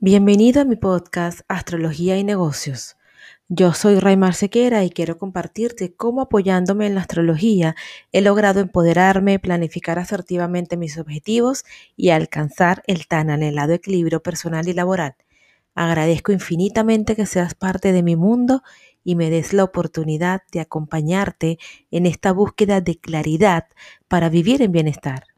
Bienvenido a mi podcast Astrología y Negocios. Yo soy Raymar Sequera y quiero compartirte cómo apoyándome en la astrología he logrado empoderarme, planificar asertivamente mis objetivos y alcanzar el tan anhelado equilibrio personal y laboral. Agradezco infinitamente que seas parte de mi mundo y me des la oportunidad de acompañarte en esta búsqueda de claridad para vivir en bienestar.